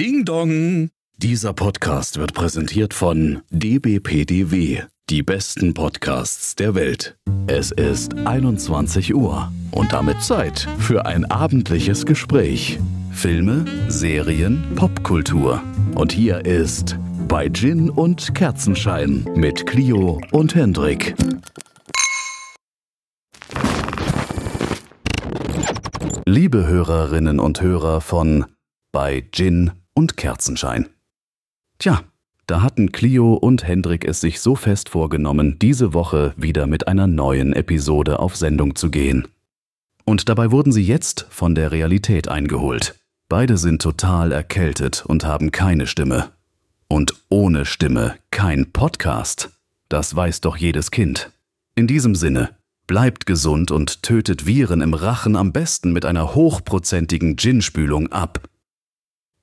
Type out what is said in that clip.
Ding Dong! Dieser Podcast wird präsentiert von dbpdw, die besten Podcasts der Welt. Es ist 21 Uhr und damit Zeit für ein abendliches Gespräch. Filme, Serien, Popkultur. Und hier ist bei Gin und Kerzenschein mit Clio und Hendrik. Liebe Hörerinnen und Hörer von bei Gin und Kerzenschein. Tja, da hatten Clio und Hendrik es sich so fest vorgenommen, diese Woche wieder mit einer neuen Episode auf Sendung zu gehen. Und dabei wurden sie jetzt von der Realität eingeholt. Beide sind total erkältet und haben keine Stimme. Und ohne Stimme kein Podcast. Das weiß doch jedes Kind. In diesem Sinne, bleibt gesund und tötet Viren im Rachen am besten mit einer hochprozentigen Gin-Spülung ab.